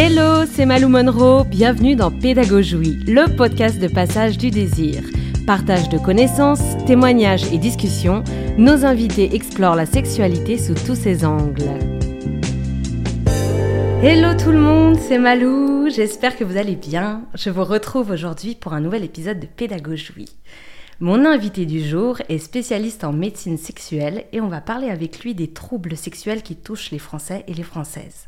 Hello, c'est Malou Monroe, bienvenue dans Pédagogie, le podcast de passage du désir. Partage de connaissances, témoignages et discussions, nos invités explorent la sexualité sous tous ses angles. Hello tout le monde, c'est Malou, j'espère que vous allez bien. Je vous retrouve aujourd'hui pour un nouvel épisode de Pédagogie. Mon invité du jour est spécialiste en médecine sexuelle et on va parler avec lui des troubles sexuels qui touchent les Français et les Françaises.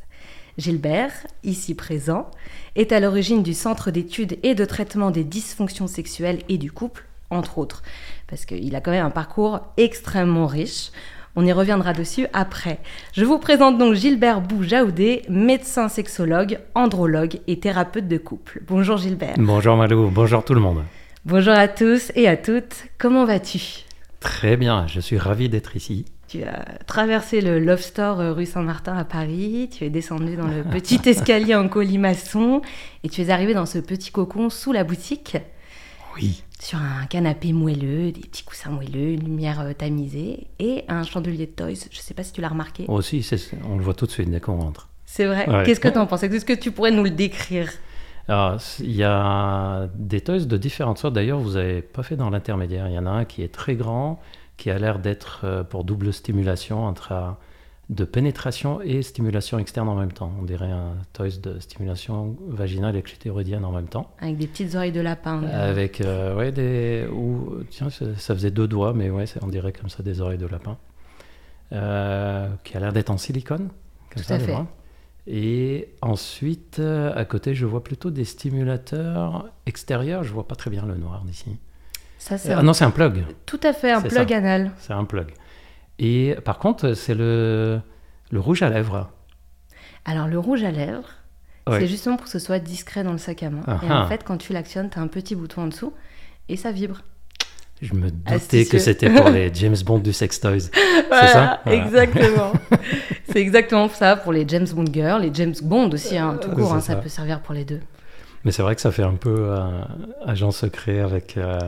Gilbert, ici présent, est à l'origine du Centre d'études et de traitement des dysfonctions sexuelles et du couple, entre autres, parce qu'il a quand même un parcours extrêmement riche. On y reviendra dessus après. Je vous présente donc Gilbert Boujaoudé, médecin sexologue, andrologue et thérapeute de couple. Bonjour Gilbert. Bonjour Malou, bonjour tout le monde. Bonjour à tous et à toutes. Comment vas-tu? Très bien, je suis ravi d'être ici. Tu as traversé le Love Store euh, rue Saint-Martin à Paris, tu es descendu dans le petit escalier en colimaçon et tu es arrivé dans ce petit cocon sous la boutique. Oui. Sur un canapé moelleux, des petits coussins moelleux, une lumière euh, tamisée et un chandelier de toys. Je ne sais pas si tu l'as remarqué. Aussi, on le voit tout de suite dès qu'on rentre. C'est vrai. Qu'est-ce que tu en penses? Est-ce que tu pourrais nous le décrire? Il y a des toys de différentes sortes. D'ailleurs, vous n'avez pas fait dans l'intermédiaire. Il y en a un qui est très grand, qui a l'air d'être euh, pour double stimulation entre euh, de pénétration et stimulation externe en même temps. On dirait un toys de stimulation vaginale et clitoridienne en même temps. Avec des petites oreilles de lapin. Avec, euh, ouais, des. Ou, tiens, ça faisait deux doigts, mais ouais, on dirait comme ça des oreilles de lapin. qui a l'air d'être en silicone. Comme Tout à fait. Et ensuite, à côté, je vois plutôt des stimulateurs extérieurs. Je vois pas très bien le noir d'ici. Ça, c'est ah non, c'est un plug. Tout à fait, un plug anal. C'est un plug. Et par contre, c'est le, le rouge à lèvres. Alors, le rouge à lèvres, c'est justement pour que ce soit discret dans le sac à main. et en fait, quand tu l'actionnes, tu as un petit bouton en dessous et ça vibre. Je me doutais que c'était pour les James Bond du sex toys. c'est ça? Exactement. c'est exactement ça pour les James Bond girls, les James Bond aussi, hein, tout court, hein, ça. peut servir pour les deux. Mais c'est vrai que ça fait un peu agent secret avec euh,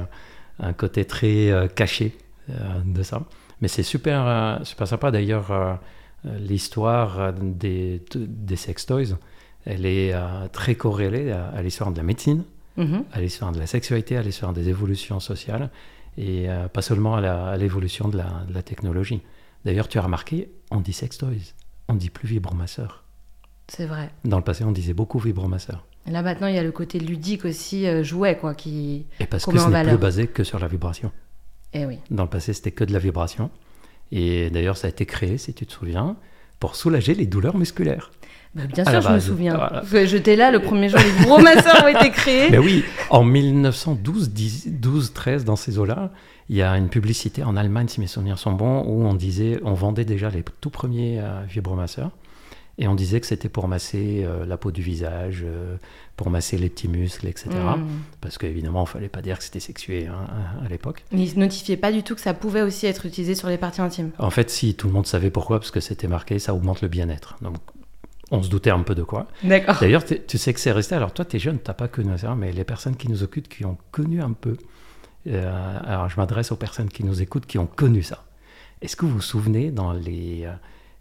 un côté très euh, caché euh, de ça. Mais c'est super, euh, super sympa. D'ailleurs, l'histoire des, des sex toys, elle est très corrélée à, l'histoire de la médecine, mm-hmm. à l'histoire de la sexualité, à l'histoire des évolutions sociales, et pas seulement à l'évolution de, de, la technologie. D'ailleurs, tu as remarqué, on dit sex toys, on dit plus vibromasseur. C'est vrai. Dans le passé, on disait beaucoup vibromasseur. Là maintenant, il y a le côté ludique aussi, euh, jouet, quoi, qui. Et parce que ce n'est plus basé que sur la vibration. Et eh oui. Dans le passé, c'était que de la vibration. Et d'ailleurs, ça a été créé, si tu te souviens, pour soulager les douleurs musculaires. Bah, bien sûr, je me souviens. J'étais là le premier jour, les gros masseurs ont été créés. Mais oui, en 1912, 12, 13, dans ces eaux-là, il y a une publicité en Allemagne, si mes souvenirs sont bons, où on disait, on vendait déjà les tout premiers euh, vibromasseurs. Et on disait que c'était pour masser euh, la peau du visage, euh, pour masser les petits muscles, etc. Mm. Parce qu'évidemment, il ne fallait pas dire que c'était sexué hein, à, l'époque. Mais ils ne notifiaient pas du tout que ça pouvait aussi être utilisé sur les parties intimes. En fait, si, tout le monde savait pourquoi, parce que c'était marqué, ça augmente le bien-être. Donc, on se doutait un peu de quoi. D'accord. D'ailleurs, tu sais que c'est resté. Alors, toi, tu es jeune, tu n'as pas connu ça, mais les personnes qui nous occupent, qui ont connu un peu. Euh, alors, je m'adresse aux personnes qui nous écoutent, qui ont connu ça. Est-ce que vous vous souvenez dans les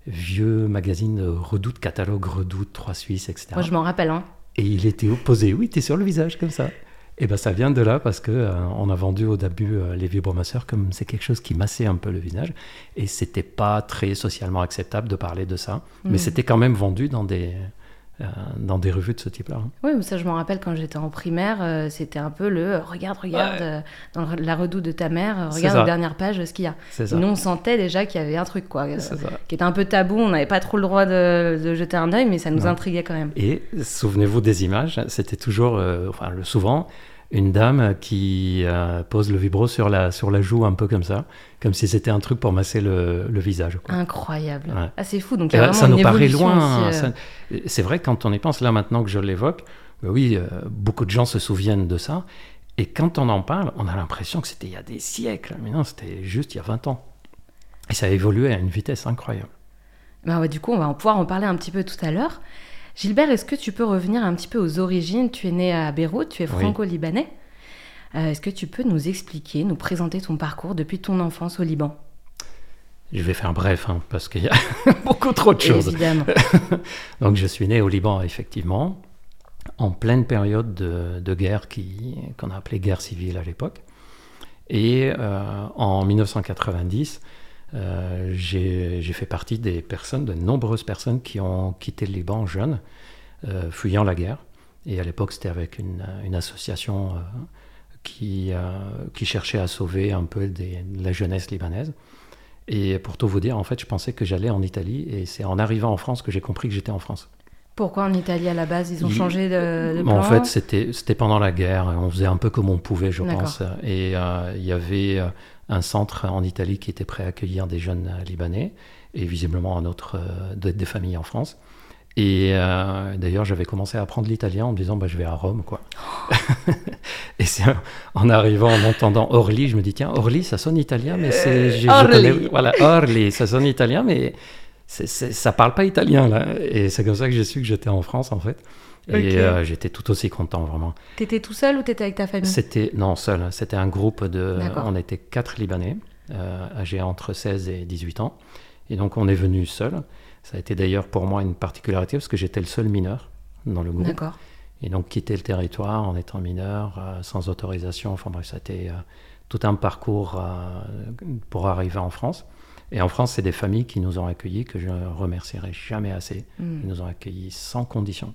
vieux magazine Redoute, catalogue Redoute, Trois Suisses, etc. Moi, je m'en rappelle. Hein. Et il était opposé, oui, était sur le visage comme ça. Et ben ça vient de là parce que euh, on a vendu au début euh, les vibromasseurs comme c'est quelque chose qui massait un peu le visage et c'était pas très socialement acceptable de parler de ça, mais mm. c'était quand même vendu dans des euh, dans des revues de ce type-là. Hein. Oui, mais ça, je me rappelle quand j'étais en primaire, euh, c'était un peu le regarde, regarde, euh, dans la redoute de ta mère, regarde la dernière page ce qu'il y a. nous, on sentait déjà qu'il y avait un truc, quoi, qui était un peu tabou. On n'avait pas trop le droit de, jeter un œil, mais ça nous intriguait quand même. Et souvenez-vous des images, c'était toujours, enfin, le, souvent, une dame qui euh, pose le vibro sur la, sur la joue un peu comme ça, comme si c'était un truc pour masser le, le visage. Incroyable. Ah, c'est fou. Donc, il y a vraiment ça nous paraît loin. Euh. C'est vrai, quand on y pense, là maintenant que je l'évoque, bah oui, euh, beaucoup de gens se souviennent de ça. Et quand on en parle, on a l'impression que c'était il y a des siècles. Mais non, c'était juste il y a 20 ans. Et ça a évolué à une vitesse incroyable. Bah du coup, on va pouvoir en parler un petit peu tout à l'heure. Gilbert, est-ce que tu peux revenir un petit peu aux origines? Tu es né à Beyrouth, tu es franco-libanais. Euh, est-ce que tu peux nous expliquer, nous présenter ton parcours depuis ton enfance au Liban? Je vais faire bref, hein, parce qu'il y a beaucoup trop de choses. Évidemment. Donc je suis né au Liban, effectivement, en pleine période de, de guerre qui, qu'on a appelée guerre civile à l'époque. Et euh, en 1990, euh, j'ai, fait partie des personnes, de nombreuses personnes qui ont quitté le Liban jeunes, euh, fuyant la guerre. Et à l'époque, c'était avec une, une association euh, qui, euh, qui cherchait à sauver un peu des- la jeunesse libanaise. Et pour tout vous dire, en fait, je pensais que j'allais en Italie, et c'est en arrivant en France que j'ai compris que j'étais en France. Pourquoi en Italie à la base Ils ont changé de, de Mais en plan fait, c'était pendant la guerre. On faisait un peu comme on pouvait, je pense. Et euh, il y avait un centre en Italie qui était prêt à accueillir des jeunes euh, Libanais et visiblement un autre euh, de- des familles en France. Et euh, d'ailleurs, j'avais commencé à apprendre l'italien en me disant, bah, je vais à Rome, quoi. et c'est en- arrivant, en entendant Orly, je me dis, tiens, Orly, ça sonne italien, mais c'est... Orly. voilà, Orly, ça sonne italien, mais ça parle pas italien, là. Et c'est comme ça que j'ai su que j'étais en France, en fait. Et euh, j'étais tout aussi content, vraiment. T'étais tout seul ou t'étais avec ta famille? C'était, non, seul. C'était un groupe de. D'accord. On était quatre Libanais, euh, âgés entre 16 et 18 ans. Et donc, on est venu seul. Ça a été d'ailleurs pour moi une particularité parce que j'étais le seul mineur dans le groupe. D'accord. Et donc, quitter le territoire en étant mineur, euh, sans autorisation. Enfin, bref, ça a été tout un parcours pour arriver en France. Et en France, c'est des familles qui nous ont accueillis que je ne remercierai jamais assez. Hmm. Ils nous ont accueillis sans condition.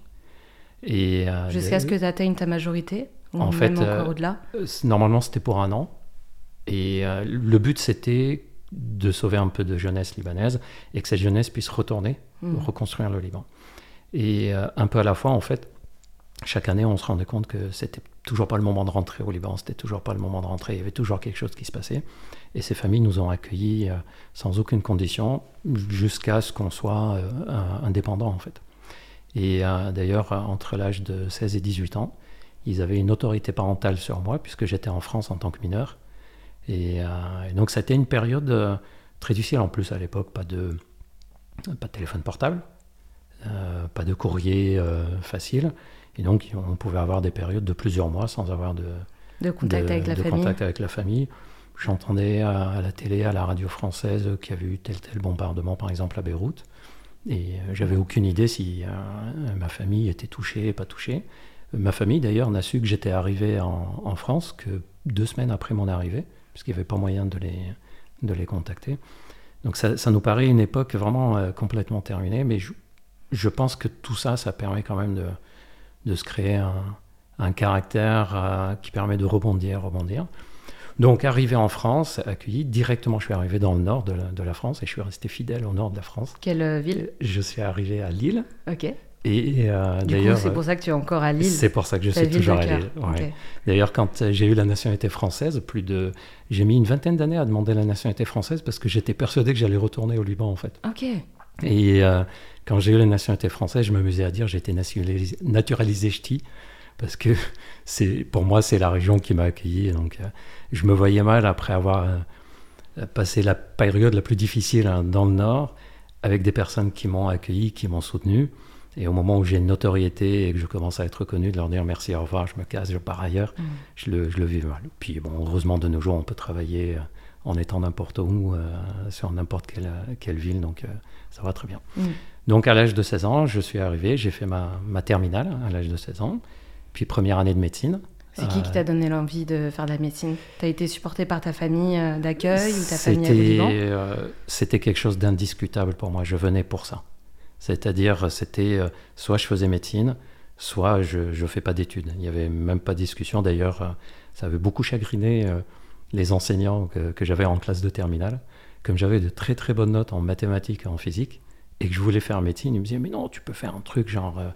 Et, euh, Jusqu'à ce que tu atteignes ta majorité Ou En même fait, encore euh, au-delà Normalement, c'était pour un an. Et euh, le but, c'était de sauver un peu de jeunesse libanaise et que cette jeunesse puisse retourner, Hmm. reconstruire le Liban. Et un peu à la fois, en fait, chaque année, on se rendait compte que c'était toujours pas le moment de rentrer au Liban, c'était toujours pas le moment de rentrer, il y avait toujours quelque chose qui se passait. Et ces familles nous ont accueillis sans aucune condition jusqu'à ce qu'on soit indépendant, en fait. Et euh, d'ailleurs, euh, entre l'âge de 16 et 18 ans, ils avaient une autorité parentale sur moi puisque j'étais en France en tant que mineur. Et, euh, et donc, ça a été une période euh, très difficile en plus à l'époque, pas de, pas de téléphone portable, pas de courrier facile. Et donc, on pouvait avoir des périodes de plusieurs mois sans avoir de, De contact de- avec la de famille contact avec la famille. J'entendais à, à la télé, à la radio française, qu'il y avait eu tel tel bombardement, par exemple à Beyrouth. Et euh, j'avais aucune idée si euh, ma famille était touchée, pas touchée. Ma famille, d'ailleurs, n'a su que j'étais arrivé en, France que deux semaines après mon arrivée, puisqu'il n'y avait pas moyen de les, de les contacter. Donc ça, ça nous paraît une époque vraiment euh, complètement terminée, mais je, je pense que tout ça, ça permet quand même de, de se créer un, un caractère qui permet de rebondir, rebondir. Donc arrivé en France, accueilli, directement je suis arrivé dans le nord de la, de la France et je suis resté fidèle au nord de la France. Quelle euh, ville? Je suis arrivé à Lille Ok. et euh, d'ailleurs c'est pour ça que tu es encore à Lille. c'est pour ça que je suis toujours à. Lille. ouais. D'ailleurs, quand euh, j'ai eu la nationalité française, plus de, j'ai mis une vingtaine d'années à demander la nationalité française parce que j'étais persuadé que j'allais retourner au Liban en fait. Ok. Et euh, quand j'ai eu la nationalité française, je m'amusais à dire nationalisé, naturalisé ch'ti parce que c'est pour moi c'est la région qui m'a accueilli. Donc euh, je me voyais mal après avoir euh, passé la période la plus difficile hein, dans le Nord avec des personnes qui m'ont accueilli, qui m'ont soutenu. Et au moment où j'ai une notoriété et que je commence à être reconnu, de leur dire merci, au revoir, je me casse, je pars ailleurs, Mm. je, le, je le vis mal. Puis bon, heureusement, de nos jours, on peut travailler euh, en étant n'importe où, euh, sur n'importe quelle, quelle ville, donc euh, ça va très bien. Mm. Donc à l'âge de 16 ans, je suis arrivé, j'ai fait ma, ma terminale à l'âge de 16 ans, puis première année de médecine. C'est qui qui Euh, t'a donné l'envie de faire de la médecine? T'as été supporté par ta famille euh, d'accueil ou ta famille Liban euh, c'était quelque chose d'indiscutable pour moi. Je venais pour ça. C'est-à-dire, c'était euh, soit je faisais médecine, soit je ne fais pas d'études. Il n'y avait même pas de discussion. D'ailleurs, euh, ça avait beaucoup chagriné euh, les enseignants que, que j'avais en classe de terminale. Comme j'avais de très très bonnes notes en mathématiques et en physique, et que je voulais faire médecine, ils me disaient Mais non, tu peux faire un truc genre euh,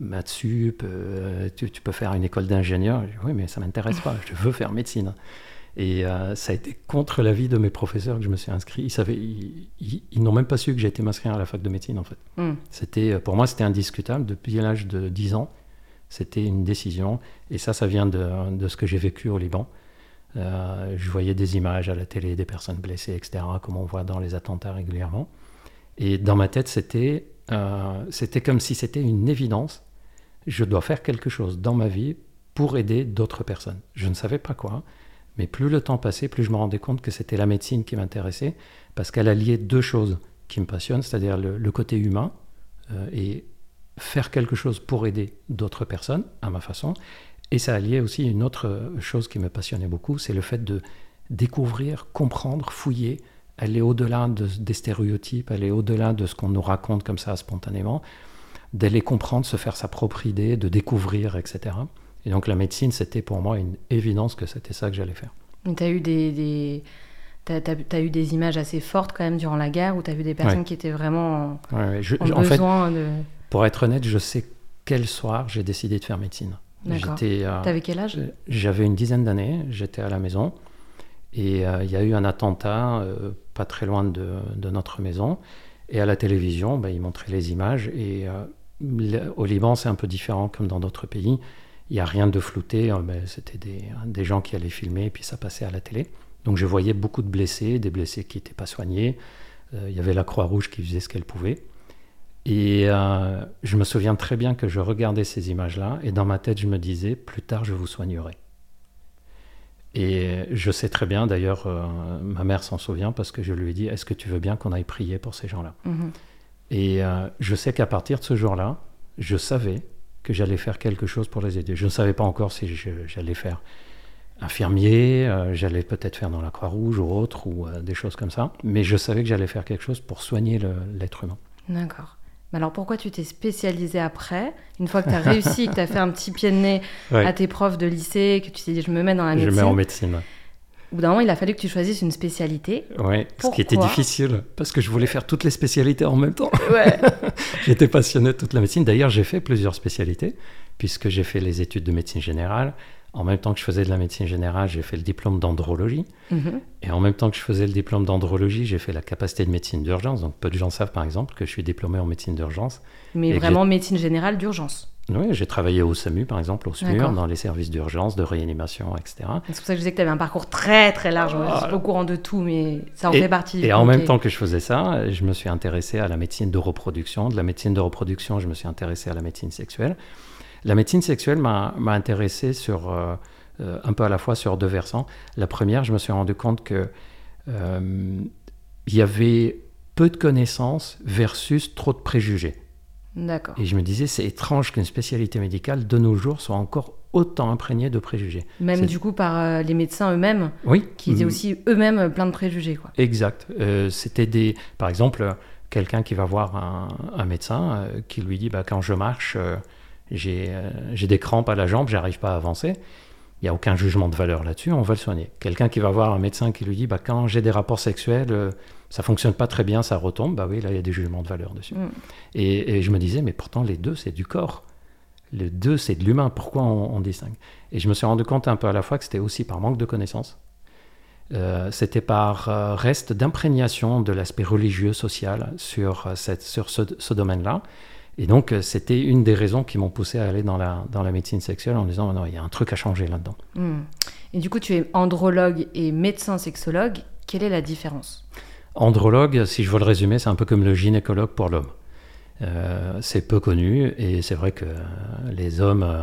maths sup, euh, tu, tu peux faire une école d'ingénieur. Oui, mais ça m'intéresse pas, je veux faire médecine. Et euh, ça a été contre l'avis de mes professeurs que je me suis inscrit. Ils, savaient, ils, ils- ils n'ont même pas su que j'ai été m'inscrire à la fac de médecine, en fait. Mm. C'était, euh, pour moi, c'était indiscutable. Depuis l'âge de 10 ans, c'était une décision. Et ça, ça vient de, de ce que j'ai vécu au Liban. Euh, je voyais des images à la télé, des personnes blessées, etc., comme on voit dans les attentats régulièrement. Et dans ma tête, c'était, euh, c'était comme si c'était une évidence. Je dois faire quelque chose dans ma vie pour aider d'autres personnes. Je ne savais pas quoi, Mais plus le temps passait, plus je me rendais compte que c'était la médecine qui m'intéressait, parce qu'elle alliait deux choses qui me passionnent, c'est-à-dire le, côté humain euh, et faire quelque chose pour aider d'autres personnes à ma façon. Et ça alliait aussi une autre chose qui me passionnait beaucoup, c'est le fait de découvrir, comprendre, fouiller, aller au-delà des stéréotypes, aller au-delà de ce qu'on nous raconte comme ça spontanément, d'aller comprendre, se faire sa propre idée, de découvrir, etc. Et donc la médecine, c'était pour moi une évidence que c'était ça que j'allais faire. Tu as eu des, As, eu des images assez fortes quand même durant la guerre où tu as vu des personnes qui étaient vraiment en, besoin de... Pour être honnête, je sais quel soir j'ai décidé de faire médecine. D'accord. Euh, T'avais quel âge? J'avais une dizaine d'années, j'étais à la maison. Et euh, il y a eu un attentat euh, pas très loin de, notre maison. Et à la télévision, ben, ils montraient les images. Et au Liban, c'est un peu différent comme dans d'autres pays. Il n'y a rien de flouté. Ben, C'était des, des, gens qui allaient filmer et puis ça passait à la télé. Donc je voyais beaucoup de blessés, des blessés qui n'étaient pas soignés. il y avait la Croix-Rouge qui faisait ce qu'elle pouvait. Et euh, je me souviens très bien que je regardais ces images-là et dans ma tête, je me disais, plus tard, je vous soignerai. Et je sais très bien, d'ailleurs, euh, ma mère s'en souvient parce que je lui ai dit, est-ce que tu veux bien qu'on aille prier pour ces gens-là? Mhm. Et euh, je sais qu'à partir de ce jour-là, je savais que j'allais faire quelque chose pour les aider. Je ne savais pas encore si j'allais faire infirmier, j'allais peut-être faire dans la Croix-Rouge ou autre, ou des choses comme ça, mais je savais que j'allais faire quelque chose pour soigner l'être humain. D'accord. Mais alors pourquoi tu t'es spécialisé après Une fois que tu as réussi, que tu as fait un petit pied de nez à tes profs de lycée, que tu t'es dit je me mets dans la médecine. Je me mets en médecine? Au bout d'un moment, il a fallu que tu choisisses une spécialité. Oui, ce qui était difficile, parce que je voulais faire toutes les spécialités en même temps. Ouais. J'étais passionné de toute la médecine. D'ailleurs, j'ai fait plusieurs spécialités, puisque j'ai fait les études de médecine générale, en même temps que je faisais de la médecine générale, j'ai fait le diplôme d'andrologie. Mhm. Et en même temps que je faisais le diplôme d'andrologie, j'ai fait la capacité de médecine d'urgence. Donc peu de gens savent par exemple que je suis diplômé en médecine d'urgence. Mais vraiment médecine générale d'urgence oui, j'ai travaillé au SAMU, par exemple, au SMUR, dans les services d'urgence, de réanimation, etc. C'est pour ça que je disais que tu avais un parcours très, très large. Je ne suis pas au courant de tout, mais ça en fait partie. Et en même temps que je faisais ça, je me suis intéressé à la médecine de reproduction. De la médecine de reproduction, je me suis intéressé à la médecine sexuelle. La médecine sexuelle m'a intéressé sur, euh, euh, un peu à la fois sur deux versants. La première, je me suis rendu compte que euh, il y avait peu de connaissances versus trop de préjugés. D'accord. Et je me disais, c'est étrange qu'une spécialité médicale de nos jours soit encore autant imprégnée de préjugés. Même du coup par les médecins eux-mêmes, oui. qui étaient aussi eux-mêmes plein de préjugés. Quoi. Exact. C'était des, par exemple, quelqu'un qui va voir un, un médecin qui lui dit, bah, quand je marche, euh, j'ai des crampes à la jambe, j'arrive pas à avancer. Il n'y a aucun jugement de valeur là-dessus, on va le soigner. Quelqu'un qui va voir un médecin qui lui dit bah, quand j'ai des rapports sexuels, euh, ça fonctionne pas très bien, ça retombe, bah oui, là il y a des jugements de valeur dessus. Mm. Et, je me disais, mais pourtant les deux c'est du corps. Les deux c'est de l'humain, pourquoi on, distingue? Et je me suis rendu compte un peu à la fois que c'était aussi par manque de connaissances. Euh, c'était par reste d'imprégnation de l'aspect religieux, social sur, cette, sur ce, ce domaine-là. Et donc, euh, c'était une des raisons qui m'ont poussé à aller dans la, dans la médecine sexuelle en disant, non, il y a un truc à changer là-dedans. Hmm. Et du coup, tu es andrologue et médecin sexologue. Quelle est la différence? Andrologue, si je veux le résumer, c'est un peu comme le gynécologue pour l'homme. Euh, c'est peu connu et c'est vrai que les hommes... Euh,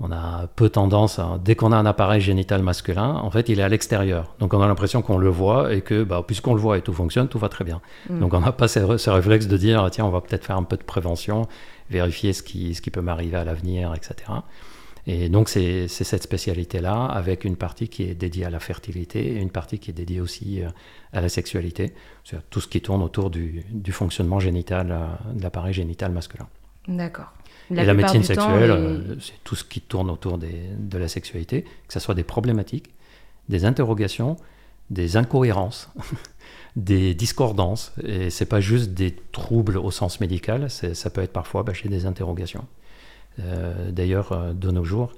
on a peu tendance, dès qu'on a un appareil génital masculin, en fait, il est à l'extérieur. Donc on a l'impression qu'on le voit et que, bah, puisqu'on le voit et tout fonctionne, tout va très bien. Mm. Donc on n'a pas ce, réflexe de dire, tiens, on va peut-être faire un peu de prévention, vérifier ce qui, ce qui peut m'arriver à l'avenir, etc. Et donc c'est cette spécialité-là, avec une partie qui est dédiée à la fertilité et une partie qui est dédiée aussi euh, à la sexualité, c'est tout ce qui tourne autour du, du fonctionnement génital, euh, de l'appareil génital masculin. D'accord et la médecine sexuelle, euh, c'est tout ce qui tourne autour de la sexualité, que ce soit des problématiques, des interrogations, des incohérences, des discordances. Et c'est pas juste des troubles au sens médical, ça peut être parfois bah, chez des interrogations. Euh, d'ailleurs, euh, de nos jours,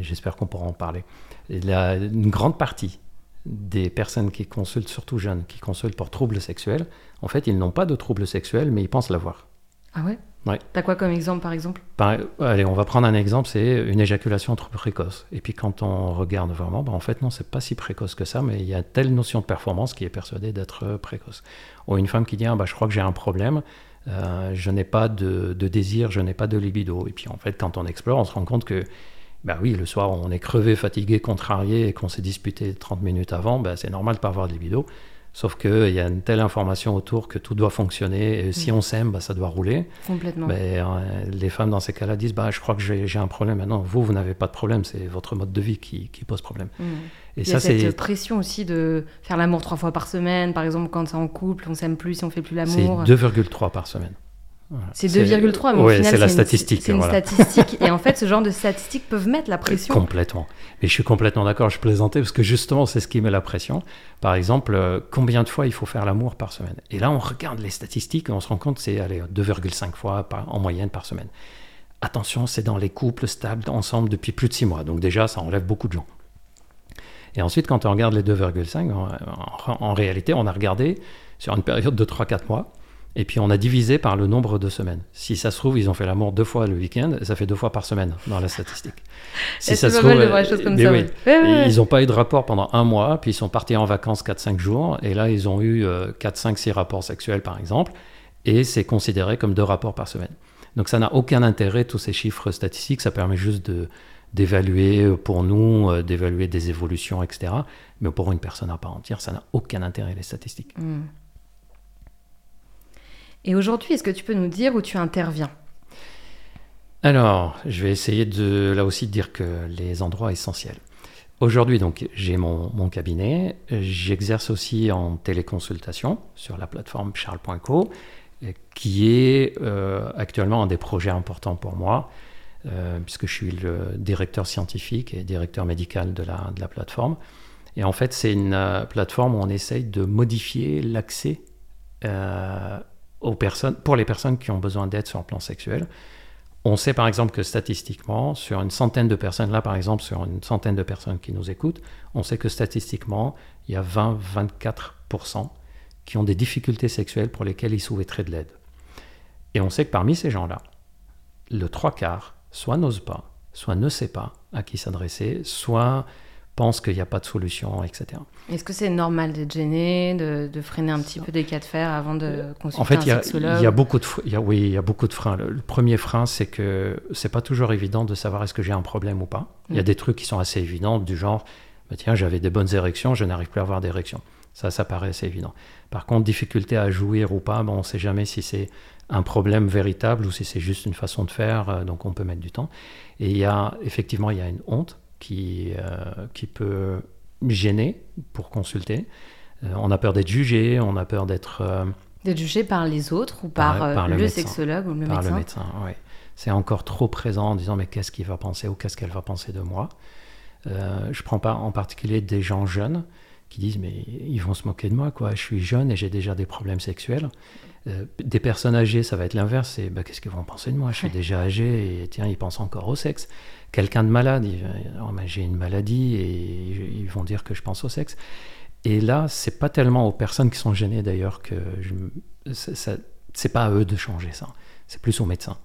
j'espère qu'on pourra en parler, une grande partie des personnes qui consultent, surtout jeunes, qui consultent pour troubles sexuels, en fait, ils n'ont pas de troubles sexuels, mais ils pensent l'avoir. Ah ouais? Ouais. T'as quoi comme exemple, par exemple? Allez, on va prendre un exemple, c'est une éjaculation trop précoce. Et puis quand on regarde vraiment, bah, en fait non, c'est pas si précoce que ça, mais il y a telle notion de performance qui est persuadée d'être précoce. Ou une femme qui dit, ah, bah, je crois que j'ai un problème, euh, je n'ai pas de, désir, je n'ai pas de libido. Et puis en fait, quand on explore, on se rend compte que bah oui, le soir, on est crevé, fatigué, contrarié et qu'on s'est disputé 30 minutes avant, bah, c'est normal de ne pas avoir de libido. Sauf qu'il y a une telle information autour que tout doit fonctionner. Et si on s'aime, bah, ça doit rouler. Complètement. Mais, euh, les femmes, dans ces cas-là, disent bah, Je crois que j'ai un problème. Maintenant, vous, vous n'avez pas de problème. C'est votre mode de vie qui, qui pose problème. Mm. Et Il y ça, a cette pression aussi de faire l'amour trois fois par semaine. Par exemple, quand c'est en couple, on s'aime plus si on fait plus l'amour. C'est 2,3 par semaine. C'est 2,3, mais au final, c'est la statistique. C'est une, statistique. et en fait, ce genre de statistiques peuvent mettre la pression. Complètement. Et je suis complètement d'accord, je plaisantais, parce que justement, c'est ce qui met la pression. Par exemple, euh, combien de fois il faut faire l'amour par semaine? Et là, on regarde les statistiques et on se rend compte que c'est 2,5 fois en moyenne par semaine. Attention, c'est dans les couples stables ensemble depuis plus de 6 mois. Donc déjà, ça enlève beaucoup de gens. Et ensuite, quand on regarde les 2,5, en, en réalité, on a regardé sur une période de 3-4 mois et puis on a divisé par le nombre de semaines. Si ça se trouve, ils ont fait l'amour deux fois le week-end, ça fait deux fois par semaine dans la statistique. Si ça se trouve, comme ça, oui. ils n'ont pas eu de rapport pendant un mois, puis ils sont partis en vacances 4-5 jours, et là ils ont eu 4, 5, 6 rapports sexuels par exemple, et c'est considéré comme deux rapports par semaine. Donc ça n'a aucun intérêt, tous ces chiffres statistiques, ça permet juste de, d'évaluer euh, pour nous, euh, d'évaluer des évolutions, etc. Mais pour une personne à part entière, ça n'a aucun intérêt, les statistiques. Hmm. Et aujourd'hui, est-ce que tu peux nous dire où tu interviens? Alors, je vais essayer de là aussi de dire que les endroits essentiels. Aujourd'hui, donc, j'ai mon, mon, cabinet. J'exerce aussi en téléconsultation sur la plateforme charles.co, qui est euh, actuellement un des projets importants pour moi, euh, puisque je suis le directeur scientifique et directeur médical de la, plateforme. Et en fait, c'est une euh, plateforme où on essaye de modifier l'accès aux personnes, pour les personnes qui ont besoin d'aide sur le plan sexuel. On sait par exemple que statistiquement, sur une centaine de personnes, là par exemple, sur une centaine de personnes qui nous écoutent, on sait que statistiquement, il y a 20-24% qui ont des difficultés sexuelles pour lesquelles ils souhaiteraient de l'aide. Et on sait que parmi ces gens-là, le trois quarts soit n'ose pas, soit ne sait pas à qui s'adresser, soit pense qu'il n'y a pas de solution, etc. Est-ce que c'est normal d'être gêné, de, freiner un petit peu des cas de fer avant de consulter en fait, un sexologue il y a beaucoup de, il y a, oui, il y a beaucoup de freins. Le, premier frein, c'est que c'est pas toujours évident de savoir est-ce que j'ai un problème ou pas. Il y a mm. des trucs qui sont assez évidents, du genre, bah, tiens, j'avais des bonnes érections, je n'arrive plus à avoir d'érection. Ça, ça paraît assez évident. Par contre, difficulté à jouir ou pas, bon, on ne sait jamais si c'est un problème véritable ou si c'est juste une façon de faire, euh, donc on peut mettre du temps. Et il y a, effectivement, il y a une honte qui, euh, qui peut gêner pour consulter. Euh, on a peur d'être jugé, on a peur d'être... Euh, d'être jugé par les autres ou par, le, sexologue ou le par médecin le médecin, oui. C'est encore trop présent en disant mais qu'est-ce qu'il va penser ou qu'est-ce qu'elle va penser de moi? je prends pas en particulier des gens jeunes qui disent mais ils vont se moquer de moi quoi. Je suis jeune et j'ai déjà des problèmes sexuels. des personnes âgées, ça va être l'inverse. C'est bah, qu'est-ce qu'ils vont penser de moi? Je suis déjà âgé et tiens, ils pensent encore au sexe quelqu'un de malade, oh, j'ai une maladie et ils vont dire que je pense au sexe. Et là, c'est pas tellement aux personnes qui sont gênées d'ailleurs que je, c'est pas à eux de changer ça, c'est plus aux médecins.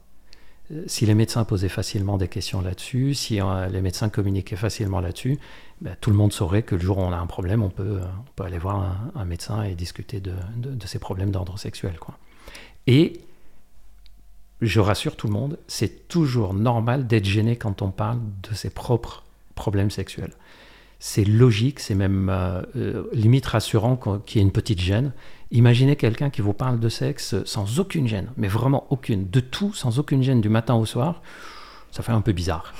Euh, si les médecins posaient facilement des questions là-dessus, si euh, les médecins communiquaient facilement là-dessus, ben, tout le monde saurait que le jour où on a un problème, on peut, peut aller voir un, médecin et discuter de, de, de ces problèmes d'ordre sexuel. Et je rassure tout le monde, c'est toujours normal d'être gêné quand on parle de ses propres problèmes sexuels. C'est logique, c'est même euh, euh, limite rassurant qu'il y ait une petite gêne. Imaginez quelqu'un qui vous parle de sexe sans aucune gêne, mais vraiment aucune, de tout, sans aucune gêne, du matin au soir. Ça fait un peu bizarre.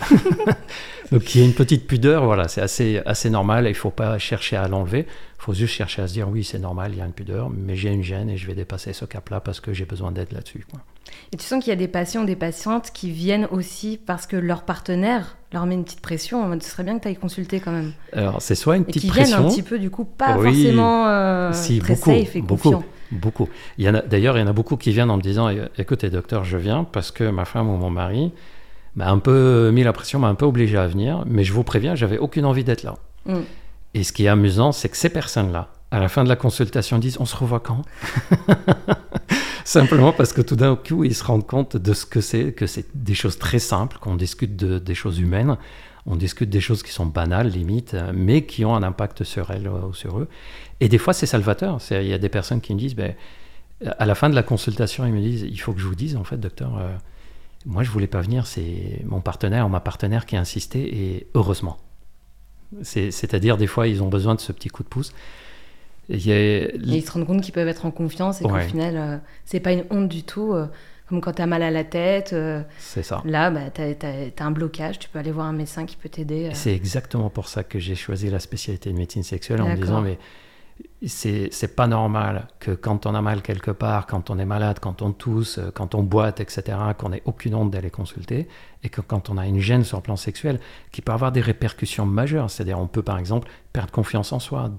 Donc il y a une petite pudeur, voilà, c'est assez, assez normal, il ne faut pas chercher à l'enlever, il faut juste chercher à se dire oui, c'est normal, il y a une pudeur, mais j'ai une gêne et je vais dépasser ce cap-là parce que j'ai besoin d'aide là-dessus. Et tu sens qu'il y a des patients, des patientes qui viennent aussi parce que leur partenaire leur met une petite pression en mode ce serait bien que tu ailles consulter quand même. Alors c'est soit une petite pression. Et qui viennent un petit peu du coup pas forcément euh, si, très beaucoup, safe et beaucoup, Beaucoup. Il y en a, d'ailleurs, il y en a beaucoup qui viennent en me disant écoutez docteur, je viens parce que ma femme ou mon mari m'a un peu mis la pression, m'a un peu obligé à venir, mais je vous préviens, j'avais aucune envie d'être là. Mm. Et ce qui est amusant, c'est que ces personnes-là, à la fin de la consultation, disent on se revoit quand? Simplement parce que tout d'un coup, ils se rendent compte de ce que c'est, que c'est des choses très simples, qu'on discute de, des choses humaines, on discute des choses qui sont banales, limite, mais qui ont un impact sur elles ou sur eux. Et des fois, c'est salvateur. Il y a des personnes qui me disent, ben, à la fin de la consultation, ils me disent, il faut que je vous dise, en fait, docteur, euh, Moi, je voulais pas venir, c'est mon partenaire ou ma partenaire qui a insisté, et heureusement. C'est-à-dire, des fois, ils ont besoin de ce petit coup de pouce. Et, ils se rendent compte qu'ils peuvent être en confiance et qu'au final, euh, c'est pas une honte du tout. Euh, comme quand tu as mal à la tête. Euh, c'est ça. Là, bah, tu as, un blocage, tu peux aller voir un médecin qui peut t'aider. C'est exactement pour ça que j'ai choisi la spécialité de médecine sexuelle en me disant, mais c'est pas normal que quand on a mal quelque part, quand on est malade, quand on tousse, euh, quand on boite, etc., qu'on n'ait aucune honte d'aller consulter, et que quand on a une gêne sur le plan sexuel, qui peut avoir des répercussions majeures, c'est-à-dire on peut par exemple perdre confiance en soi,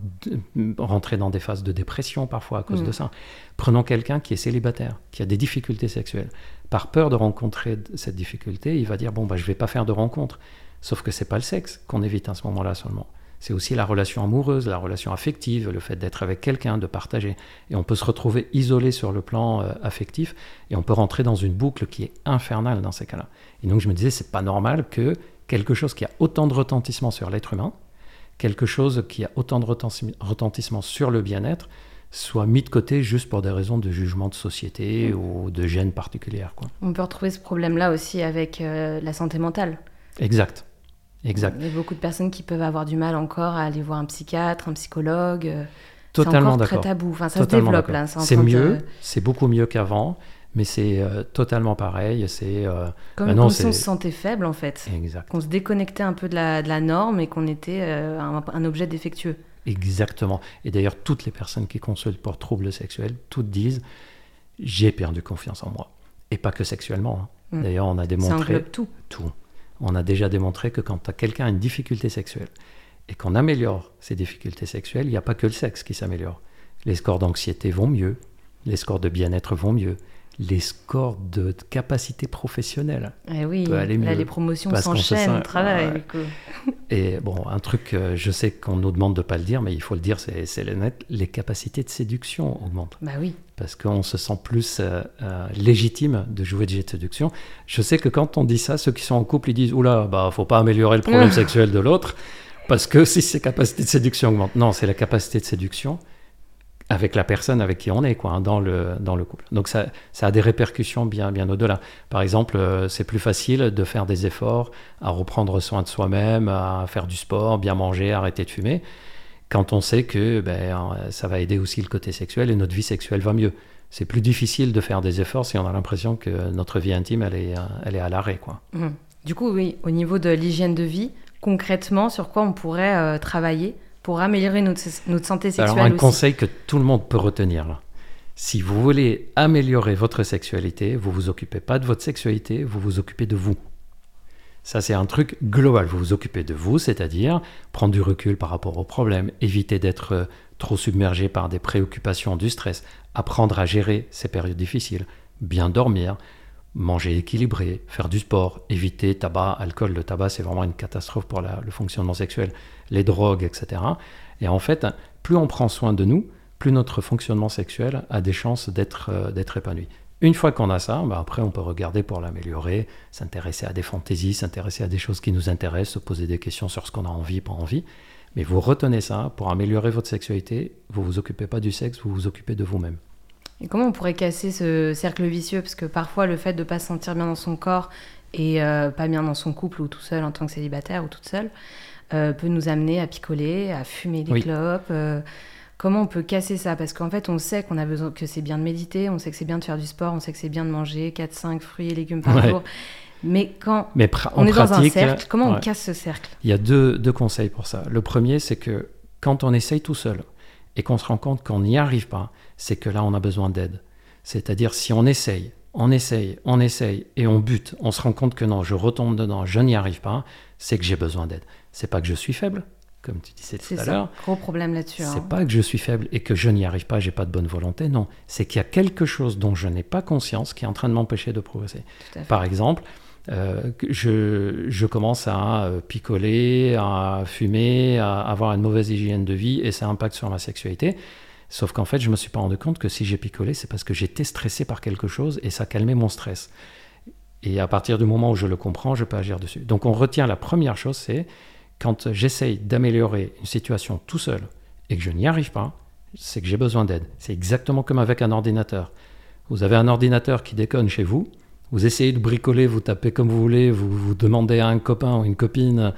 rentrer dans des phases de dépression parfois à cause de mm. ça. Prenons quelqu'un qui est célibataire, qui a des difficultés sexuelles. Par peur de rencontrer cette difficulté, il va dire bon bah je vais pas faire de rencontre. Sauf que c'est pas le sexe qu'on évite à ce moment-là seulement. C'est aussi la relation amoureuse, la relation affective, le fait d'être avec quelqu'un, de partager. Et on peut se retrouver isolé sur le plan euh, affectif et on peut rentrer dans une boucle qui est infernale dans ces cas-là. Et donc je me disais, c'est pas normal que quelque chose qui a autant de retentissement sur l'être humain, quelque chose qui a autant de retentissement sur le bien-être, soit mis de côté juste pour des raisons de jugement de société mmh. ou de gêne particulière. Quoi. On peut retrouver ce problème-là aussi avec euh, la santé mentale. Exact. Exact. Il y a beaucoup de personnes qui peuvent avoir du mal encore à aller voir un psychiatre, un psychologue. Euh, Totalement d'accord. C'est très tabou. Enfin, ça se développe là. C'est mieux, c'est beaucoup mieux qu'avant, mais c'est euh, totalement pareil. C'est euh, comme si on se sentait faible en fait. Exact. Qu'on se déconnectait un peu de la, de la norme et qu'on était un, un, objet défectueux. Exactement. Et d'ailleurs, toutes les personnes qui consultent pour troubles sexuels, toutes disent j'ai perdu confiance en moi. Et pas que sexuellement. Hein. Mm. D'ailleurs, on a démontré. Ça tout. Tout on a déjà démontré que quand quelqu'un a une difficulté sexuelle et qu'on améliore ses difficultés sexuelles, il n'y a pas que le sexe qui s'améliore. Les scores d'anxiété vont mieux, les scores de bien-être vont mieux, les scores de capacité professionnelle. Eh oui, là, les promotions s'enchaînent au travail. Et bon, un truc, euh, je sais qu'on nous demande de ne pas le dire, mais il faut le dire, c'est net, les capacités de séduction augmentent. Bah oui. Parce qu'on se sent plus euh, euh, légitime de jouer de jeu de séduction. Je sais que quand on dit ça, ceux qui sont en couple, ils disent Oula, bah, faut pas améliorer le problème sexuel de l'autre, parce que si ses capacités de séduction augmentent. Non, c'est la capacité de séduction avec la personne avec qui on est, quoi, hein, dans, le, dans le couple. Donc ça, ça a des répercussions bien, bien au-delà. Par exemple, euh, c'est plus facile de faire des efforts, à reprendre soin de soi-même, à faire du sport, bien manger, arrêter de fumer, quand on sait que ben, ça va aider aussi le côté sexuel et notre vie sexuelle va mieux. C'est plus difficile de faire des efforts si on a l'impression que notre vie intime, elle est, elle est à l'arrêt. Quoi. Mmh. Du coup, oui, au niveau de l'hygiène de vie, concrètement, sur quoi on pourrait euh, travailler pour améliorer notre, santé sexuelle Alors, un conseil que tout le monde peut retenir là. Si vous voulez améliorer votre sexualité, vous vous occupez pas de votre sexualité, vous vous occupez de vous. Ça, c'est un truc global. Vous vous occupez de vous, c'est-à-dire prendre du recul par rapport aux problèmes, éviter d'être euh, trop submergé par des préoccupations, du stress, apprendre à gérer ces périodes difficiles, bien dormir, manger équilibré, faire du sport, éviter tabac, alcool. Le tabac, c'est vraiment une catastrophe pour le fonctionnement sexuel, les drogues, etc. Et en fait, plus on prend soin de nous, plus notre fonctionnement sexuel a des chances d'être euh, épanoui. Une fois qu'on a ça, bah, après on peut regarder pour l'améliorer, s'intéresser à des fantaisies, s'intéresser à des choses qui nous intéressent, se poser des questions sur ce qu'on a envie, pas envie. Mais vous retenez ça, pour améliorer votre sexualité, vous vous occupez pas du sexe, vous vous occupez de vous-même. Et comment on pourrait casser ce cercle vicieux? Parce que parfois, le fait de ne pas se sentir bien dans son corps et euh, pas bien dans son couple ou tout seul en tant que célibataire ou toute seule euh, peut nous amener à picoler, à fumer des clopes. Euh, comment on peut casser ça? Parce qu'en fait, on sait qu'on a besoin que c'est bien de méditer, on sait que c'est bien de faire du sport, on sait que c'est bien de manger 4-5 fruits et légumes par jour. Mais quand on est dans un cercle, comment on casse ce cercle? Il y a deux, deux conseils pour ça. Le premier, c'est que quand on essaye tout seul et qu'on se rend compte qu'on n'y arrive pas, c'est que là, on a besoin d'aide. C'est-à-dire, si on essaye, on essaye, on essaye, et on bute, on se rend compte que non, je retombe dedans, je n'y arrive pas, c'est que j'ai besoin d'aide. C'est pas que je suis faible, comme tu disais tout à l'heure. C'est gros problème là-dessus. C'est hein. pas que je suis faible et que je n'y arrive pas, j'ai pas de bonne volonté, non. C'est qu'il y a quelque chose dont je n'ai pas conscience qui est en train de m'empêcher de progresser. Par exemple, euh, je, je, commence à euh, picoler, à fumer, à avoir une mauvaise hygiène de vie et ça impacte sur ma sexualité. Sauf qu'en fait, je me suis pas rendu compte que si j'ai picolé, c'est parce que j'étais stressé par quelque chose et ça calmait mon stress. Et à partir du moment où je le comprends, je peux agir dessus. Donc on retient la première chose, c'est quand j'essaye d'améliorer une situation tout seul et que je n'y arrive pas, c'est que j'ai besoin d'aide. C'est exactement comme avec un ordinateur. Vous avez un ordinateur qui déconne chez vous, Vous essayez de bricoler, vous tapez comme vous voulez, vous, vous demandez à un copain ou une copine.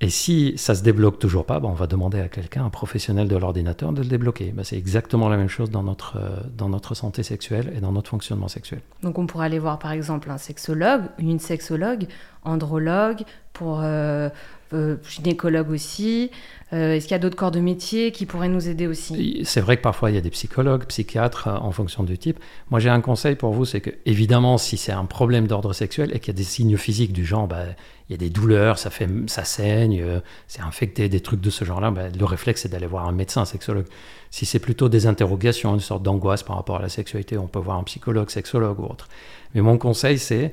Et si ça se débloque toujours pas, ben on va demander à quelqu'un, un professionnel de l'ordinateur, de le débloquer. Ben c'est exactement la même chose dans notre, euh, dans notre santé sexuelle et dans notre fonctionnement sexuel. Donc on pourrait aller voir par exemple un sexologue, une sexologue, andrologue, pour euh, euh, gynécologue aussi. Euh, Est-ce qu'il y a d'autres corps de métier qui pourraient nous aider aussi? C'est vrai que parfois il y a des psychologues, psychiatres euh, en fonction du type. Moi j'ai un conseil pour vous, c'est que évidemment si c'est un problème d'ordre sexuel et qu'il y a des signes physiques du genre, bah, il y a des douleurs, ça, fait, ça saigne, c'est infecté, des trucs de ce genre-là, bah, le réflexe c'est d'aller voir un médecin, un sexologue. Si c'est plutôt des interrogations, une sorte d'angoisse par rapport à la sexualité, on peut voir un psychologue, sexologue ou autre. Mais mon conseil c'est,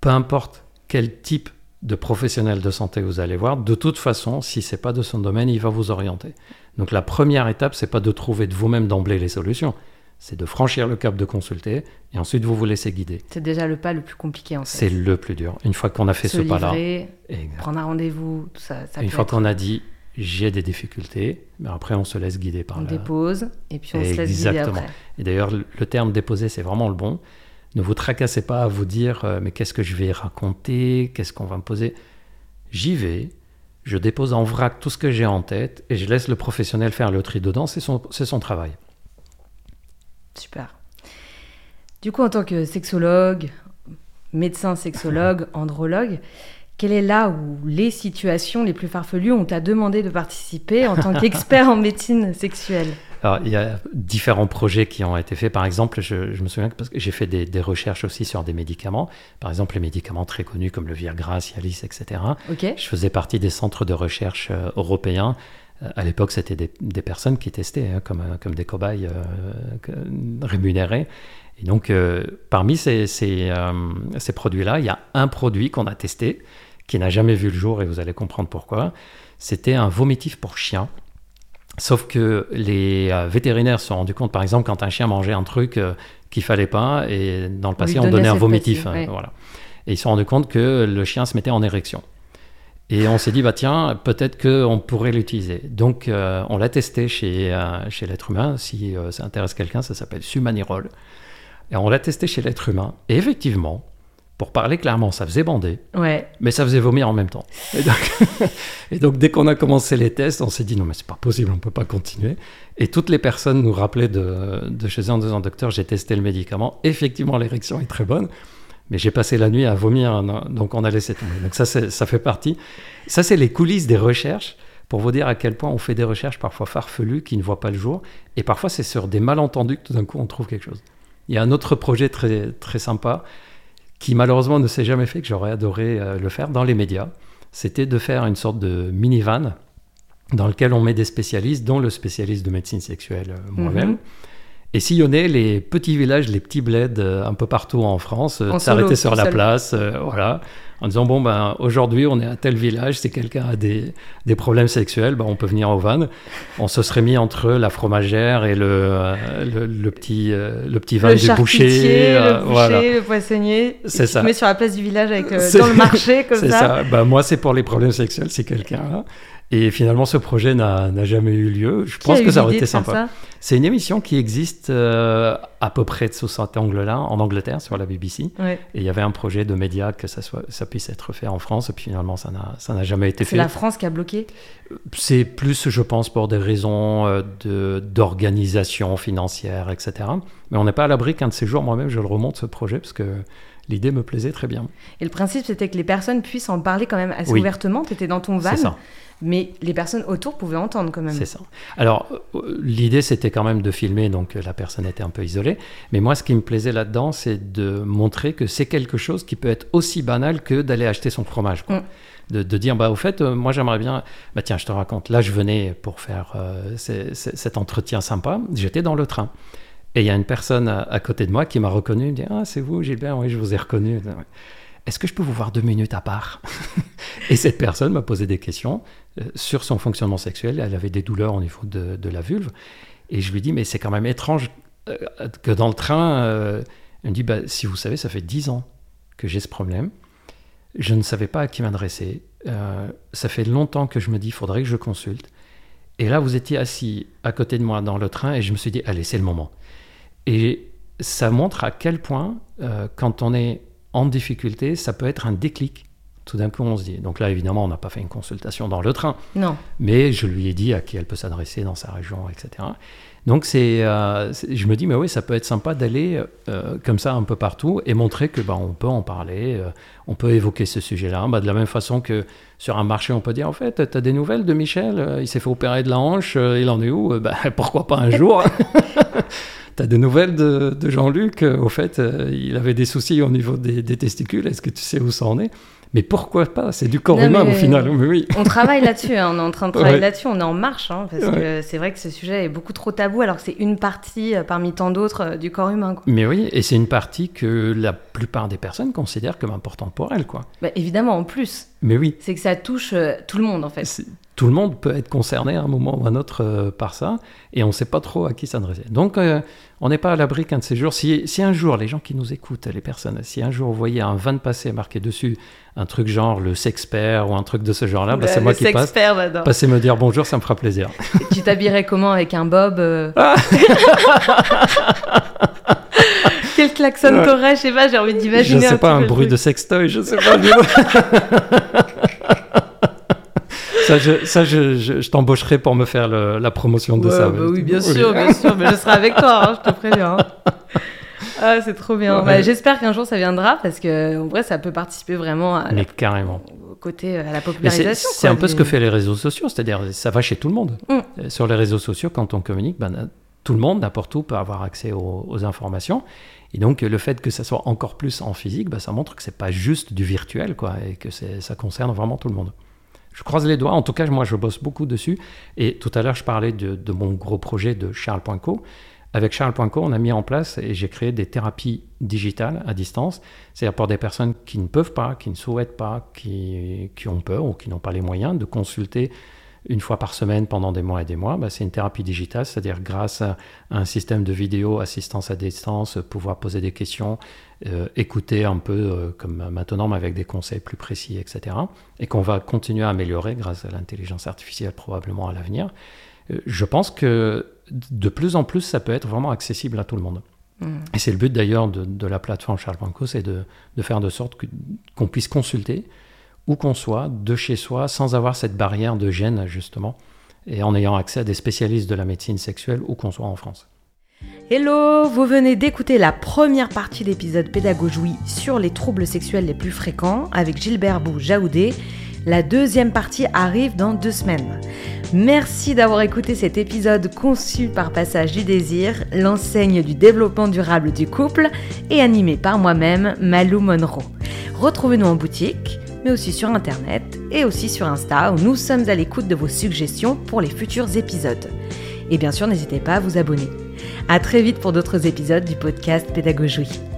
peu importe quel type de professionnel de santé vous allez voir, de toute façon, si c'est pas de son domaine, il va vous orienter. Donc la première étape, c'est pas de trouver de vous-même d'emblée les solutions, c'est de franchir le cap de consulter et ensuite vous vous laissez guider. C'est déjà le pas le plus compliqué en fait. C'est le plus dur. Une fois qu'on a fait Se ce pas-là, prendre un rendez-vous, tout ça. ça une peut fois être- qu'on a dit j'ai des difficultés, mais après on se laisse guider par on la- dépose et puis on se laisse guider Exactement. après. Et d'ailleurs, le le terme déposer, c'est vraiment le bon. Ne vous tracassez pas à vous dire euh, mais qu'est-ce que je vais raconter, qu'est-ce qu'on va me poser. J'y vais, je dépose en vrac tout ce que j'ai en tête et je laisse le professionnel faire le tri dedans, c'est son, travail. Super. Du coup, en tant que sexologue, médecin sexologue, andrologue, quelle est là où les situations les plus farfelues où on t'a demandé de participer en tant qu'expert en médecine sexuelle? Alors, il y a différents projets qui ont été faits. Par exemple, je, je me souviens que parce que j'ai fait des, des recherches aussi sur des médicaments. Par exemple, les médicaments très connus comme le Viagra, Cialis, etc. Je faisais partie des centres de recherche euh, européens. Euh, à l'époque, c'était des, des personnes qui testaient hein, comme, euh, comme des cobayes euh, rémunérés. Et donc, euh, parmi ces, ces, euh, ces produits-là, il y a un produit qu'on a testé qui n'a jamais vu le jour et vous allez comprendre pourquoi. C'était un vomitif pour chien. Sauf que les euh, vétérinaires se sont rendus compte, par exemple, quand un chien mangeait un truc euh, qu'il fallait pas, et dans le passé, on donnait un vomitif. ouais. voilà. Et ils se sont rendus compte que le chien se mettait en érection. Et on s'est dit, bah tiens, peut-être qu'on pourrait l'utiliser. Donc, euh, on l'a testé chez, euh, chez l'être humain. Si ça intéresse quelqu'un, ça s'appelle Sumanirol. Et on l'a testé chez l'être humain. Et effectivement, pour parler clairement, ça faisait bander, Ouais. mais ça faisait vomir en même temps. Et donc, et donc, dès qu'on a commencé les tests, on s'est dit, non, mais c'est pas possible, on peut pas continuer. Et toutes les personnes nous rappelaient de, de chez eux en disant, docteur, j'ai testé le médicament. Effectivement, l'érection est très bonne. Mais j'ai passé la nuit à vomir, non, donc on a laissé tomber. Donc ça, ça fait partie. Ça, c'est les coulisses des recherches pour vous dire à quel point on fait des recherches parfois farfelues qui ne voient pas le jour. Et parfois, c'est sur des malentendus que tout d'un coup, on trouve quelque chose. Il y a un autre projet très, très sympa qui malheureusement ne s'est jamais fait, que j'aurais adoré euh, le faire dans les médias. C'était de faire une sorte de minivan dans lequel on met des spécialistes, dont le spécialiste de médecine sexuelle euh, moi-même, Mhm. Et sillonner les petits villages, les petits bleds euh, un peu partout en France, euh, s'arrêter sur la seul. place, euh, voilà, en disant bon ben aujourd'hui on est à tel village, si quelqu'un a des, des problèmes sexuels, ben, on peut venir au van. On se serait mis entre la fromagère et le, euh, le, le petit le petit van le du boucher, le boucher, voilà. le poissonnier. C'est Et tu ça. te mets sur la place du village avec, dans le marché comme C'est ça. ça. Bah, moi, c'est pour les problèmes sexuels, c'est quelqu'un là. Et finalement, ce projet n'a jamais eu lieu. Je Qui pense que ça aurait été sympa. C'est une émission qui existe euh, à peu près sous cet angle-là, en Angleterre, sur la BBC. Ouais. Et il y avait un projet de médias que ça, soit, ça puisse être fait en France. Et puis finalement, ça n'a jamais été C'est fait. la France qui a bloqué? C'est plus, je pense, pour des raisons euh, de- d'organisation financière, etc. Mais on n'est pas à l'abri qu'un de ces jours, moi-même, je le remonte, ce projet, parce que l'idée me plaisait très bien. Et le principe, c'était que les personnes puissent en parler quand même assez Oui. ouvertement. Tu étais dans ton van, C'est ça. Mais les personnes autour pouvaient entendre quand même. C'est ça. Alors, euh, l'idée, c'était quand même de filmer, donc euh, la personne était un peu isolée. Mais moi, ce qui me plaisait là-dedans, c'est de montrer que c'est quelque chose qui peut être aussi banal que d'aller acheter son fromage. quoi. Mm. De, de dire, bah, au fait, euh, moi, j'aimerais bien. Bah, tiens, je te raconte. Là, je venais pour faire euh, cet entretien sympa. J'étais dans le train. Et il y a une personne à, à côté de moi qui m'a reconnu. Me dit, ah, c'est vous, Gilbert Oui, je vous ai reconnu. Est-ce que je peux vous voir deux minutes à part Et cette personne m'a posé des questions euh, sur son fonctionnement sexuel. Elle avait des douleurs au niveau de, la vulve. Et je lui dis, mais c'est quand même étrange euh, que dans le train, euh, elle me dit, bah, si vous savez, ça fait dix ans que j'ai ce problème. Je ne savais pas à qui m'adresser. Ça fait longtemps que je me dis, il faudrait que je consulte. Et là, vous étiez assis à côté de moi dans le train et je me suis dit, allez, c'est le moment. Et ça montre à quel point, quand on est en difficulté, ça peut être un déclic. Tout d'un coup, on se dit. Donc là, évidemment, on n'a pas fait une consultation dans le train. Non. Mais je lui ai dit à qui elle peut s'adresser dans sa région, etc. Donc c'est, euh, c'est- je me dis, mais oui, ça peut être sympa d'aller euh, comme ça un peu partout et montrer que bah, on peut en parler, euh, on peut évoquer ce sujet-là. Bah, de la même façon que sur un marché, on peut dire, en fait, tu as des nouvelles de Michel? Il s'est fait opérer de la hanche, il en est où? Bah, Pourquoi pas un jour? Tu as des nouvelles de, de Jean-Luc? Au fait, euh, il avait des soucis au niveau des, des testicules. Est-ce que tu sais où ça en est? Mais pourquoi pas? C'est du corps Non, humain mais- au final. Mais oui. On travaille là-dessus, hein, on est en train de travailler Ouais. là-dessus, on est en marche, hein, parce que c'est vrai que ce sujet est beaucoup trop tabou, alors que c'est une partie euh, parmi tant d'autres euh, du corps humain. quoi. Mais oui, et c'est une partie que la plupart des personnes considèrent comme importante pour elles, quoi. Bah, évidemment, en plus, Mais oui, c'est que ça touche euh, tout le monde en fait. Tout le monde peut être concerné à un moment ou à un autre euh, par ça, et on ne sait pas trop à qui s'adresser. Donc, euh, on n'est pas à l'abri qu'un de ces jours, si, si un jour, les gens qui nous écoutent, les personnes, si un jour vous voyez un van passer marqué dessus, un truc genre le sexpert ou un truc de ce genre-là, bah, c'est moi qui passe. sexpert, j'adore. Passez me dire bonjour, ça me fera plaisir. tu t'habillerais comment avec un bob euh Quel klaxon Ouais. t'aurais, je sais pas, j'ai envie Je d'imaginer. sais pas, petit un peu le bruit de sextoy, je sais pas. ça, je, ça je, je- je t'embaucherai pour me faire le- la promotion de Ouais, ça. bah oui, bien sûr, bien sûr, mais je serai avec toi, hein, je te préviens. hein. Ah, c'est trop bien. Ouais. Bah, J'espère qu'un jour ça viendra parce que en vrai ça peut participer vraiment à la- Mais carrément. au côté euh, à la popularisation. c'est un peu ce que fait les réseaux sociaux, c'est-à-dire ça va chez tout le monde. Mm. Euh, Sur les réseaux sociaux, quand on communique, ben, tout le monde, n'importe où, peut avoir accès aux, aux informations. Et donc, le fait que ça soit encore plus en physique, ben, ça montre que c'est pas juste du virtuel, quoi, et que ça concerne vraiment tout le monde. Je croise les doigts. En tout cas, moi, je bosse beaucoup dessus. Et tout à l'heure, je parlais de, mon gros projet de Charles.co. Avec Charles.co, on a mis en place et j'ai créé des thérapies digitales à distance. C'est-à-dire pour des personnes qui ne peuvent pas, qui ne souhaitent pas, qui, qui ont peur ou qui n'ont pas les moyens de consulter une fois par semaine pendant des mois et des mois. Bah, c'est une thérapie digitale, c'est-à-dire grâce à un système de vidéo, assistance à distance, pouvoir poser des questions, euh, écouter un peu euh, comme maintenant, mais avec des conseils plus précis, etc. Et qu'on va continuer à améliorer grâce à l'intelligence artificielle probablement à l'avenir. Euh, je pense que de plus en plus, ça peut être vraiment accessible à tout le monde. Mm. Et c'est le but d'ailleurs de, de la plateforme Charles.co, c'est de, de faire de sorte qu'on puisse consulter où qu'on soit, de chez soi, sans avoir cette barrière de gêne justement, et en ayant accès à des spécialistes de la médecine sexuelle où qu'on soit en France. Hello, vous venez d'écouter la première partie de l'épisode Pédagogie sur les troubles sexuels les plus fréquents avec Gilbert Bou Jaoudé. La deuxième partie arrive dans deux semaines. Merci d'avoir écouté cet épisode conçu par Passage du Désir, l'enseigne du développement durable du couple, et animé par moi-même, Malou Monroe. Retrouvez-nous en boutique, mais aussi sur Internet et aussi sur Insta où nous sommes à l'écoute de vos suggestions pour les futurs épisodes. Et bien sûr, n'hésitez pas à vous abonner. À très vite pour d'autres épisodes du podcast Pédagogie.